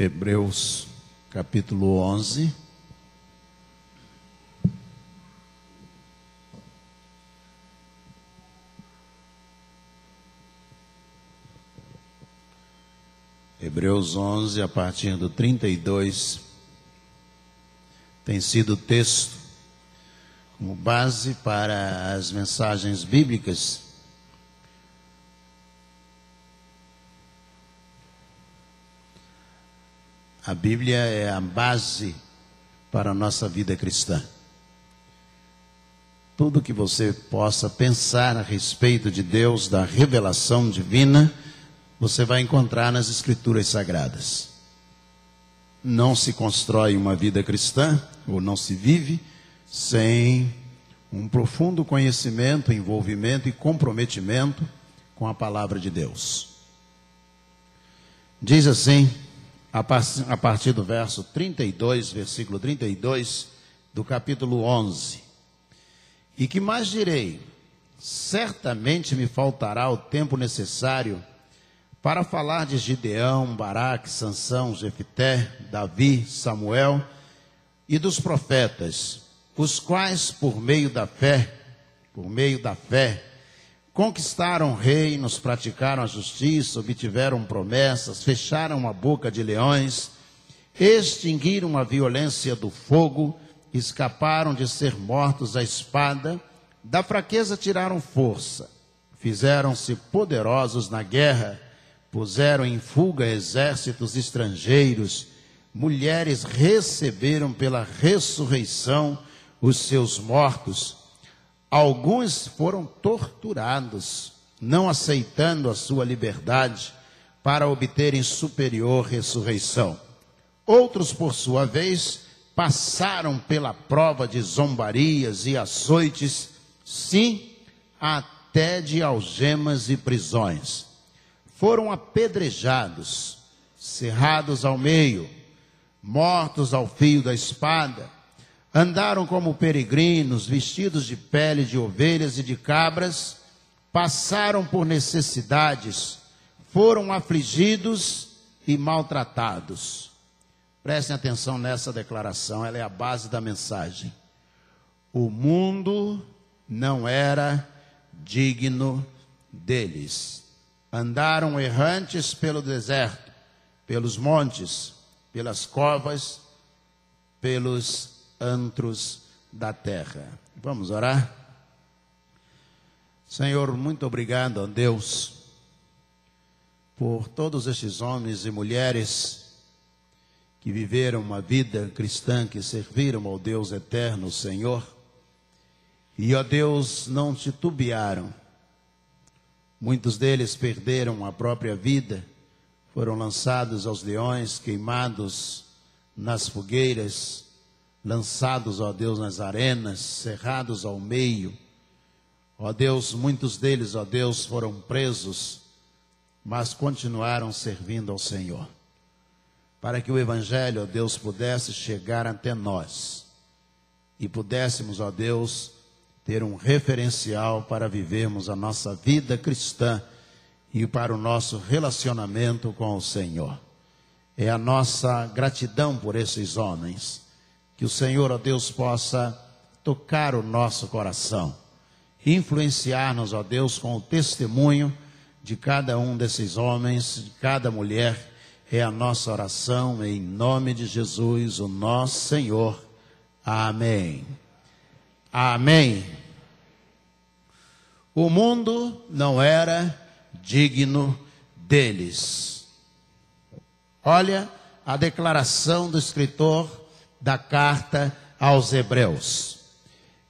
Hebreus capítulo 11. Hebreus 11, a partir do 32, tem sido texto como base para as mensagens bíblicas. A Bíblia é a base para a nossa vida cristã. Tudo que você possa pensar a respeito de Deus, da revelação divina, você vai encontrar nas Escrituras Sagradas. Não se constrói uma vida cristã, ou não se vive, sem um profundo conhecimento, envolvimento e comprometimento com a palavra de Deus. Diz assim, a partir do verso 32, versículo 32 do capítulo 11: E que mais direi? Certamente me faltará o tempo necessário para falar de Gideão, Baraque, Sansão, Jefité, Davi, Samuel e dos profetas, os quais por meio da fé, por meio da fé, conquistaram reinos, praticaram a justiça, obtiveram promessas, fecharam a boca de leões, extinguiram a violência do fogo, escaparam de ser mortos à espada, da fraqueza tiraram força, fizeram-se poderosos na guerra, puseram em fuga exércitos estrangeiros, mulheres receberam pela ressurreição os seus mortos. Alguns foram torturados, não aceitando a sua liberdade para obterem superior ressurreição. Outros, por sua vez, passaram pela prova de zombarias e açoites, sim, até de algemas e prisões foram apedrejados, cerrados ao meio, mortos ao fio da espada, andaram como peregrinos, vestidos de pele de ovelhas e de cabras, passaram por necessidades, foram afligidos e maltratados. Prestem atenção nessa declaração, ela é a base da mensagem. O mundo não era digno deles. Andaram errantes pelo deserto, pelos montes, pelas covas, pelos antros da terra. Vamos orar? Senhor, muito obrigado a Deus por todos estes homens e mulheres que viveram uma vida cristã, que serviram ao Deus eterno, Senhor, e, ó Deus, não titubearam Muitos deles perderam a própria vida, foram lançados aos leões, queimados nas fogueiras, lançados, ó Deus, nas arenas, cerrados ao meio. Ó Deus, muitos deles, ó Deus, foram presos, mas continuaram servindo ao Senhor. Para que o Evangelho, ó Deus, pudesse chegar até nós e pudéssemos, ó Deus, ter um referencial para vivermos a nossa vida cristã e para o nosso relacionamento com o Senhor. É a nossa gratidão por esses homens. Que o Senhor, ó Deus, possa tocar o nosso coração, influenciar-nos, ó Deus, com o testemunho de cada um desses homens, de cada mulher. É a nossa oração em nome de Jesus, o nosso Senhor. Amém. Amém. O mundo não era digno deles. Olha a declaração do escritor da carta aos Hebreus.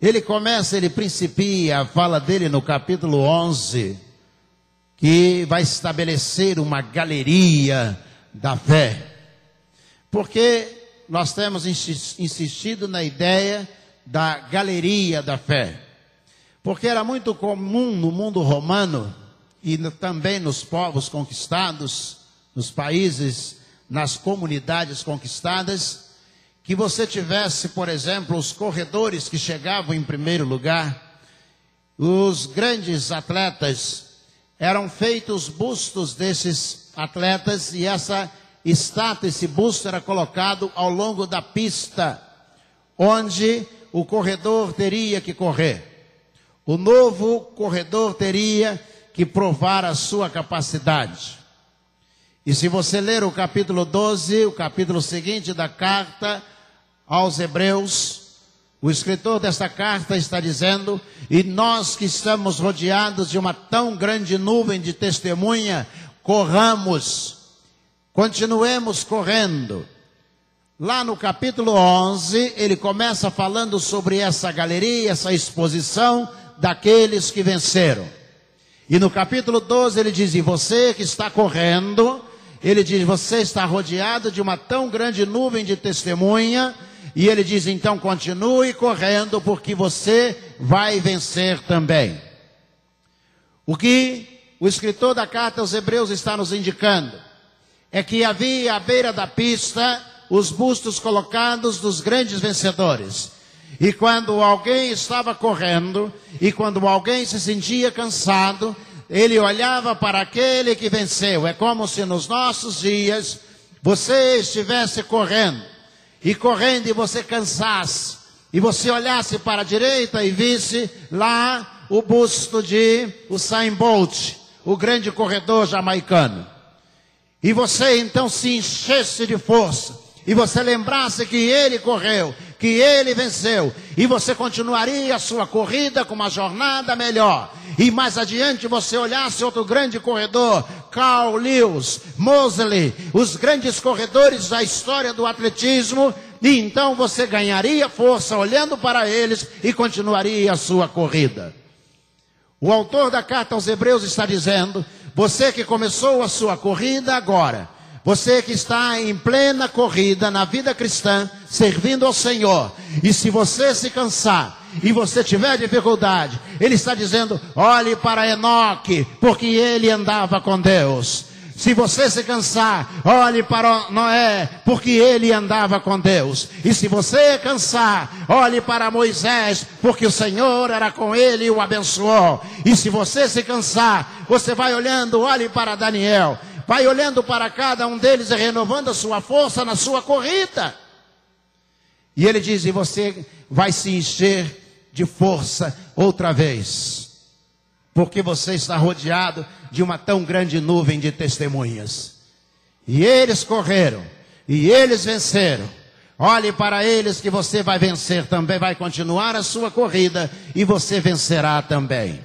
Ele começa, ele principia a fala dele no capítulo 11, que vai estabelecer uma galeria da fé. Porque nós temos insistido na ideia da galeria da fé. Porque era muito comum no mundo romano e também nos povos conquistados, nos países, nas comunidades conquistadas, que você tivesse, por exemplo, os corredores que chegavam em primeiro lugar, os grandes atletas, eram feitos bustos desses atletas e essa estátua, esse busto era colocado ao longo da pista, onde o corredor teria que correr. O novo corredor teria que provar a sua capacidade. E se você ler o capítulo 12, o capítulo seguinte da carta aos Hebreus, o escritor desta carta está dizendo: E nós que estamos rodeados de uma tão grande nuvem de testemunha, corramos, continuemos correndo. Lá no capítulo 11, ele começa falando sobre essa galeria, essa exposição daqueles que venceram. E no capítulo 12 ele diz: E você que está correndo, ele diz: Você está rodeado de uma tão grande nuvem de testemunha. E ele diz: Então continue correndo, porque você vai vencer também. O que o escritor da carta aos Hebreus está nos indicando é que havia à beira da pista os bustos colocados dos grandes vencedores. E quando alguém estava correndo, e quando alguém se sentia cansado, ele olhava para aquele que venceu. É como se nos nossos dias você estivesse correndo, e correndo e você cansasse, e você olhasse para a direita e visse lá o busto de Usain Bolt, o grande corredor jamaicano. E você então se enchesse de força, e você lembrasse que ele correu, que ele venceu, e você continuaria a sua corrida com uma jornada melhor. E mais adiante você olhasse outro grande corredor, Carl Lewis, Mosley, os grandes corredores da história do atletismo, e então você ganharia força olhando para eles e continuaria a sua corrida. O autor da carta aos Hebreus está dizendo: você que começou a sua corrida agora, você que está em plena corrida na vida cristã, servindo ao Senhor, e se você se cansar e você tiver dificuldade, Ele está dizendo: olhe para Enoque, porque ele andava com Deus. Se você se cansar, olhe para Noé, porque ele andava com Deus. E se você cansar, olhe para Moisés, porque o Senhor era com ele e o abençoou. E se você se cansar, você vai olhando, olhe para Daniel, vai olhando para cada um deles e renovando a sua força na sua corrida. E ele diz: e você vai se encher de força outra vez, porque você está rodeado de uma tão grande nuvem de testemunhas. E eles correram, e eles venceram. Olhe para eles que você vai vencer também, vai continuar a sua corrida e você vencerá também.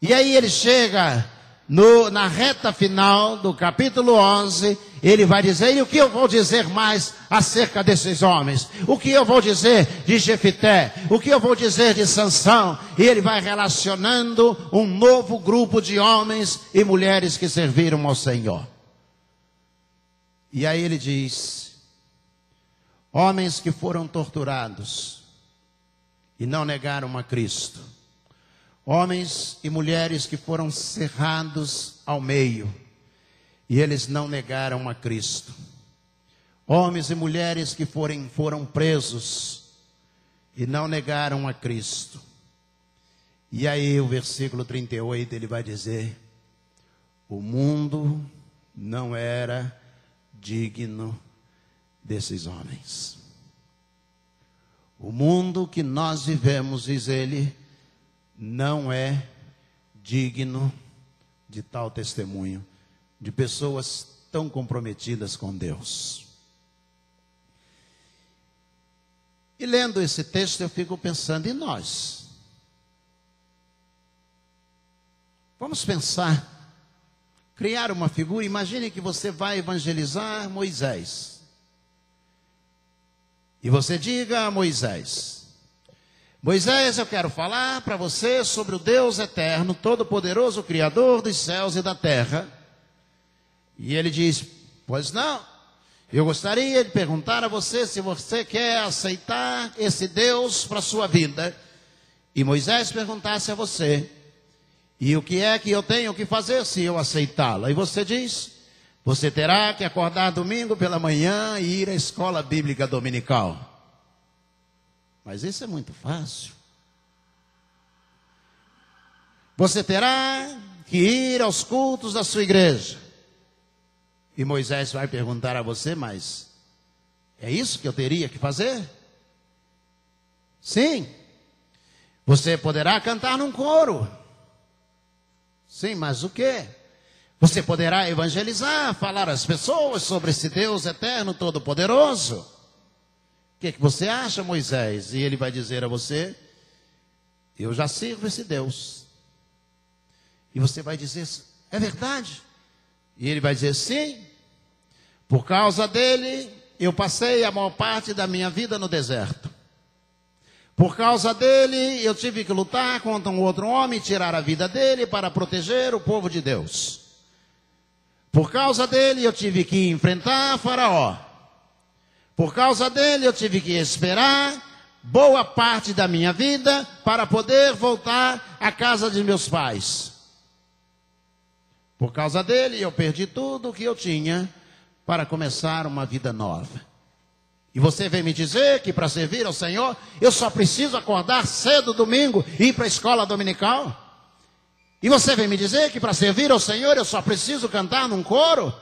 E aí ele chega no, na reta final do capítulo 11, ele vai dizer, e o que eu vou dizer mais acerca desses homens? O que eu vou dizer de Jefité? O que eu vou dizer de Sansão? E ele vai relacionando um novo grupo de homens e mulheres que serviram ao Senhor. E aí ele diz, homens que foram torturados e não negaram a Cristo Homens e mulheres que foram cerrados ao meio e eles não negaram a Cristo. Homens e mulheres que forem, foram presos e não negaram a Cristo. E aí o versículo 38 ele vai dizer: O mundo não era digno desses homens. O mundo que nós vivemos, diz ele, não é digno de tal testemunho, de pessoas tão comprometidas com Deus. E lendo esse texto, eu fico pensando em nós. Vamos pensar, criar uma figura. Imagine que você vai evangelizar Moisés. E você diga a Moisés: Moisés, eu quero falar para você sobre o Deus eterno, todo-poderoso, Criador dos céus e da terra. E ele diz: Pois não, eu gostaria de perguntar a você se você quer aceitar esse Deus para a sua vida. E Moisés perguntasse a você: E o que é que eu tenho que fazer se eu aceitá-lo? E você diz: Você terá que acordar domingo pela manhã e ir à escola bíblica dominical. Mas isso é muito fácil. Você terá que ir aos cultos da sua igreja. E Moisés vai perguntar a você, mas é isso que eu teria que fazer? Sim. Você poderá cantar num coro. Sim, mas o que? Você poderá evangelizar, falar às pessoas sobre esse Deus eterno, todo-poderoso. O que, que você acha, Moisés? E ele vai dizer a você: Eu já sirvo esse Deus. E você vai dizer: É verdade? E ele vai dizer: Sim. Por causa dele, eu passei a maior parte da minha vida no deserto. Por causa dele, eu tive que lutar contra um outro homem, tirar a vida dele para proteger o povo de Deus. Por causa dele, eu tive que enfrentar Faraó. Por causa dele, eu tive que esperar boa parte da minha vida para poder voltar à casa de meus pais. Por causa dele, eu perdi tudo o que eu tinha para começar uma vida nova. E você vem me dizer que para servir ao Senhor, eu só preciso acordar cedo domingo e ir para a escola dominical? E você vem me dizer que para servir ao Senhor eu só preciso cantar num coro?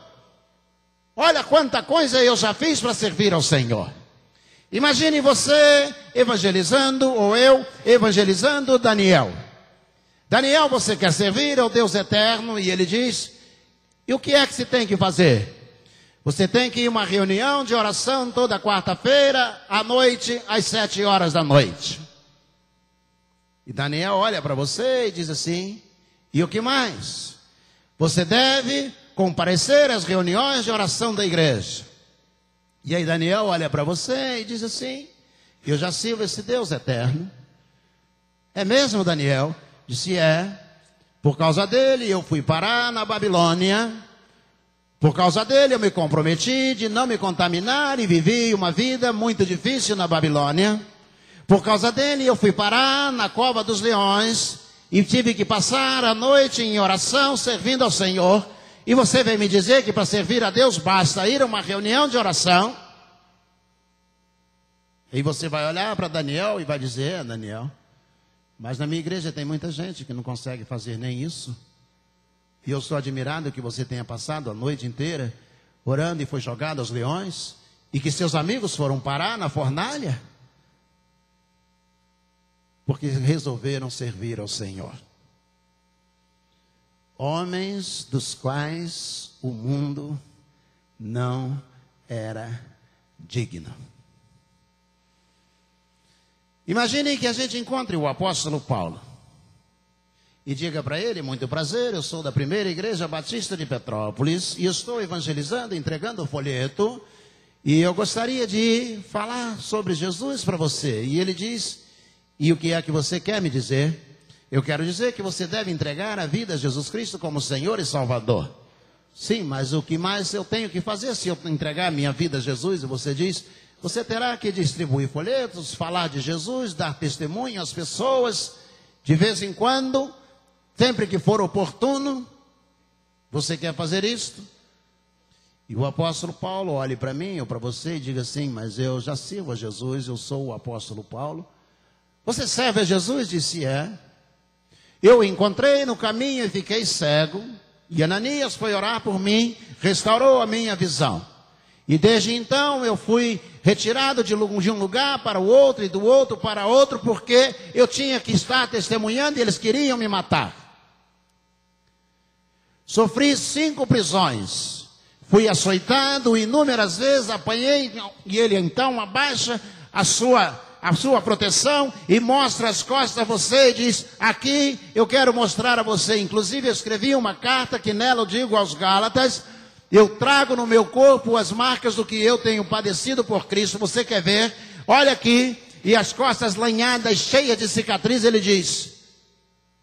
Olha quanta coisa eu já fiz para servir ao Senhor. Imagine você evangelizando, ou eu evangelizando Daniel. Daniel, você quer servir ao Deus eterno? E ele diz: E o que é que se tem que fazer? Você tem que ir a uma reunião de oração toda quarta-feira, à noite, às sete horas da noite. E Daniel olha para você e diz assim: E o que mais? Você deve comparecer às reuniões de oração da igreja. E aí Daniel olha para você e diz assim: Eu já sirvo esse Deus eterno. É mesmo, Daniel? Disse: É. Por causa dele eu fui parar na Babilônia por causa dele, eu me comprometi de não me contaminar e vivi uma vida muito difícil na Babilônia. Por causa dele, eu fui parar na cova dos leões e tive que passar a noite em oração servindo ao Senhor. E você vem me dizer que para servir a Deus basta ir a uma reunião de oração. E você vai olhar para Daniel e vai dizer: é, Daniel, mas na minha igreja tem muita gente que não consegue fazer nem isso. E eu sou admirado que você tenha passado a noite inteira orando e foi jogado aos leões. E que seus amigos foram parar na fornalha. Porque resolveram servir ao Senhor. Homens dos quais o mundo não era digno. Imaginem que a gente encontre o apóstolo Paulo e diga para ele: muito prazer, eu sou da primeira igreja batista de Petrópolis e estou evangelizando, entregando o folheto. E eu gostaria de falar sobre Jesus para você. E ele diz: E o que é que você quer me dizer? Eu quero dizer que você deve entregar a vida a Jesus Cristo como Senhor e Salvador. Sim, mas o que mais eu tenho que fazer se eu entregar minha vida a Jesus? E você diz: Você terá que distribuir folhetos, falar de Jesus, dar testemunho às pessoas, de vez em quando Sempre que for oportuno, você quer fazer isto? E o apóstolo Paulo olhe para mim ou para você e diga assim: Mas eu já sirvo a Jesus, eu sou o apóstolo Paulo. Você serve a Jesus? Disse: É. Eu encontrei no caminho e fiquei cego. E Ananias foi orar por mim, restaurou a minha visão. E desde então eu fui retirado de um lugar para o outro e do outro para outro, porque eu tinha que estar testemunhando e eles queriam me matar. Sofri cinco prisões. Fui açoitado inúmeras vezes, apanhei, e ele então abaixa a sua, a sua proteção e mostra as costas a você e diz: Aqui eu quero mostrar a você. Inclusive, eu escrevi uma carta que nela eu digo aos Gálatas: Eu trago no meu corpo as marcas do que eu tenho padecido por Cristo. Você quer ver? Olha aqui, e as costas lanhadas, cheias de cicatriz, ele diz: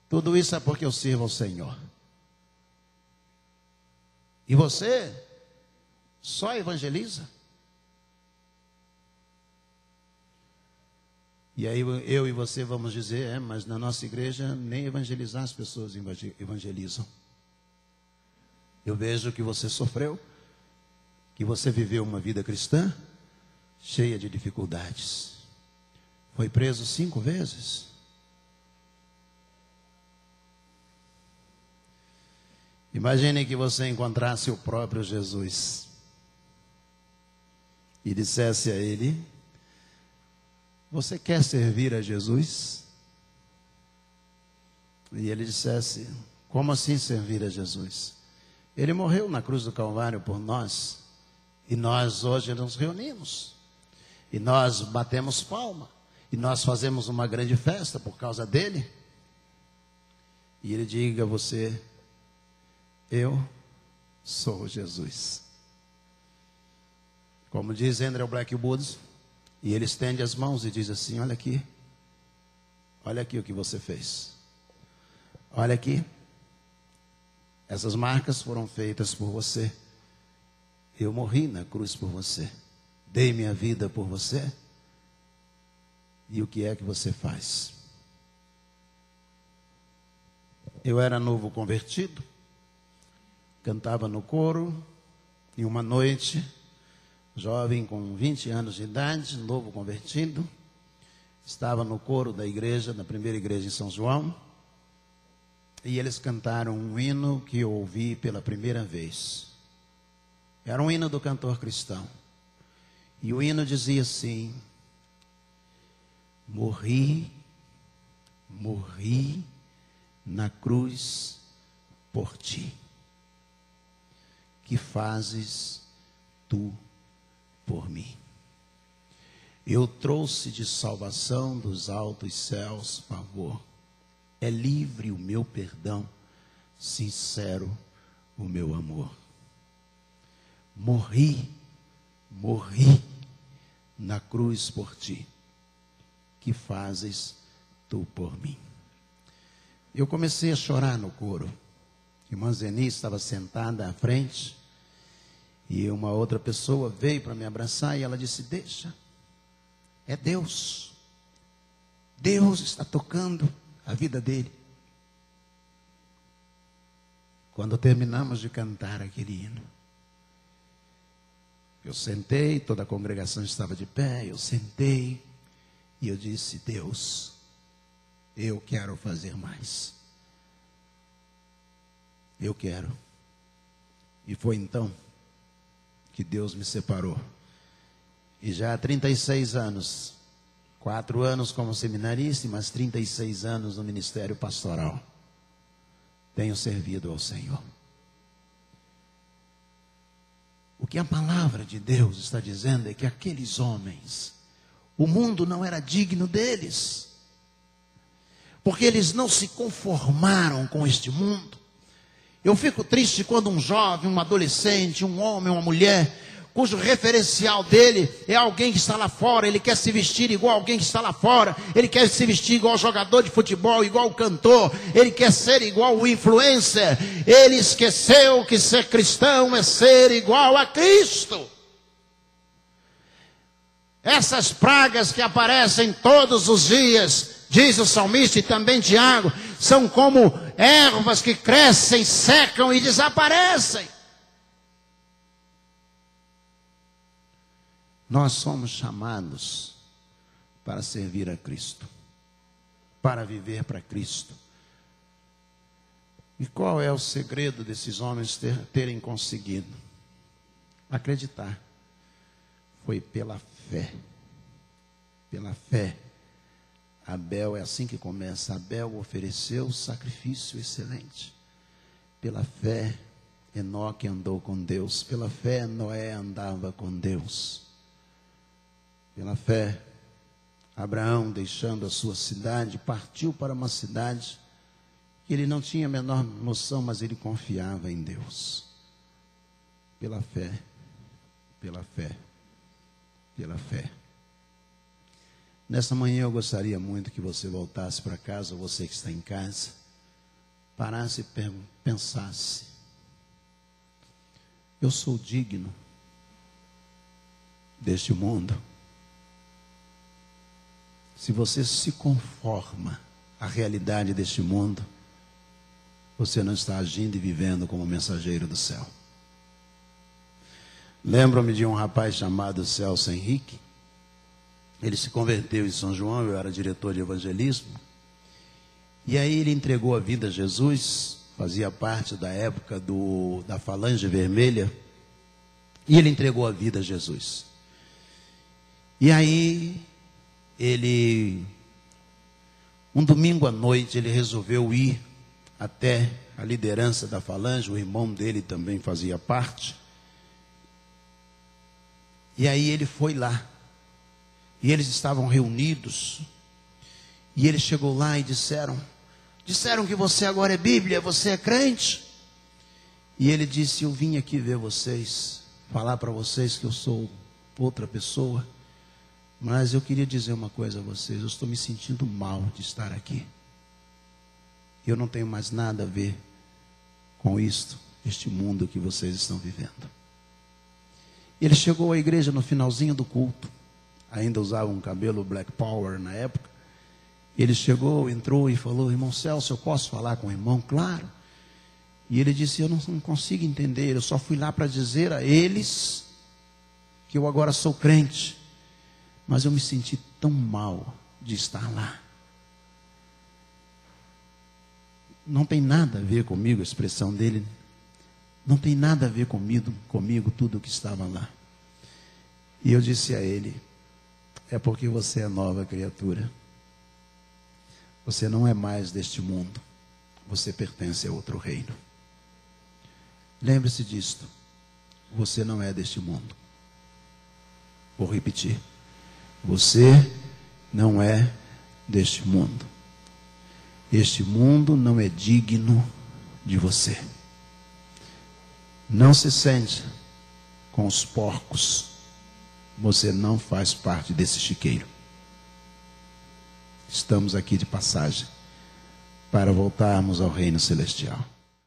Tudo isso é porque eu sirvo ao Senhor. E você só evangeliza? E aí eu e você vamos dizer, é, mas na nossa igreja nem evangelizar as pessoas evangelizam. Eu vejo que você sofreu, que você viveu uma vida cristã cheia de dificuldades. Foi preso cinco vezes. Imagine que você encontrasse o próprio Jesus e dissesse a ele: Você quer servir a Jesus? E ele dissesse: Como assim servir a Jesus? Ele morreu na cruz do Calvário por nós. E nós hoje nos reunimos. E nós batemos palma. E nós fazemos uma grande festa por causa dele. E ele diga a você: Eu sou Jesus. Como diz Andrew Blackwood, e ele estende as mãos e diz assim: Olha aqui, olha aqui o que você fez. Olha aqui, essas marcas foram feitas por você. Eu morri na cruz por você. Dei minha vida por você. E o que é que você faz? Eu era novo convertido, cantava no coro, e uma noite, jovem com 20 anos de idade, novo convertido, estava no coro da igreja, da primeira igreja em São João, e eles cantaram um hino que eu ouvi pela primeira vez. Era um hino do cantor cristão. E o hino dizia assim: Morri, morri na cruz por ti. Que fazes tu por mim? Eu trouxe de salvação dos altos céus favor é livre o meu perdão, sincero o meu amor. Morri, morri na cruz por ti, que fazes tu por mim. Eu comecei a chorar no coro. Irmã Zeni estava sentada à frente e uma outra pessoa veio para me abraçar e ela disse: Deixa, é Deus. Deus está tocando a vida dele. Quando terminamos de cantar aquele hino, eu sentei, toda a congregação estava de pé, eu sentei e eu disse: Deus, eu quero fazer mais. Eu quero. E foi então que Deus me separou. E já há 36 anos Quatro anos como seminarista e mais 36 anos no ministério pastoral. Tenho servido ao Senhor. O que a palavra de Deus está dizendo é que aqueles homens, o mundo não era digno deles, porque eles não se conformaram com este mundo. Eu fico triste quando um jovem, um adolescente, um homem, uma mulher cujo referencial dele é alguém que está lá fora, ele quer se vestir igual alguém que está lá fora, ele quer se vestir igual jogador de futebol, igual cantor, ele quer ser igual o influencer. Ele esqueceu que ser cristão é ser igual a Cristo. Essas pragas que aparecem todos os dias, diz o salmista e também Tiago, são como ervas que crescem, secam e desaparecem. Nós somos chamados para servir a Cristo, para viver para Cristo. E qual é o segredo desses homens ter, terem conseguido? Acreditar. Foi pela fé. Pela fé. Abel é assim que começa. Abel ofereceu sacrifício excelente. Pela fé, Enoque andou com Deus. Pela fé, Noé andava com Deus. Pela fé, Abraão, deixando a sua cidade, partiu para uma cidade que ele não tinha a menor noção, mas ele confiava em Deus. Pela fé, pela fé, pela fé. Nessa manhã eu gostaria muito que você voltasse para casa, você que está em casa, parasse e pensasse: eu sou digno deste mundo? Se você se conforma à realidade deste mundo, você não está agindo e vivendo como mensageiro do céu. Lembro-me de um rapaz chamado Celso Henrique. Ele se converteu em São João, eu era diretor de evangelismo. E aí ele entregou a vida a Jesus fazia parte da época do, da Falange Vermelha, e ele entregou a vida a Jesus. E aí, ele, um domingo à noite, ele resolveu ir até a liderança da Falange, o irmão dele também fazia parte. E aí ele foi lá. E eles estavam reunidos. E ele chegou lá e disseram: Disseram que você agora é Bíblia, você é crente. E ele disse: Eu vim aqui ver vocês, falar para vocês que eu sou outra pessoa. Mas eu queria dizer uma coisa a vocês: eu estou me sentindo mal de estar aqui. Eu não tenho mais nada a ver com isto, este mundo que vocês estão vivendo. Ele chegou à igreja no finalzinho do culto, ainda usava um cabelo black power na época. Ele chegou, entrou e falou: Irmão Celso, eu posso falar com o irmão? Claro. E ele disse: Eu não, não consigo entender, eu só fui lá para dizer a eles que eu agora sou crente, mas eu me senti tão mal de estar lá. Não tem nada a ver comigo a expressão dele, não tem nada a ver comigo, comigo tudo o que estava lá. E eu disse a ele: É porque você é nova criatura. Você não é mais deste mundo. Você pertence a outro reino. Lembre-se disto. Você não é deste mundo. Vou repetir. Você não é deste mundo. Este mundo não é digno de você. Não se sente com os porcos. Você não faz parte desse chiqueiro. Estamos aqui de passagem para voltarmos ao reino celestial.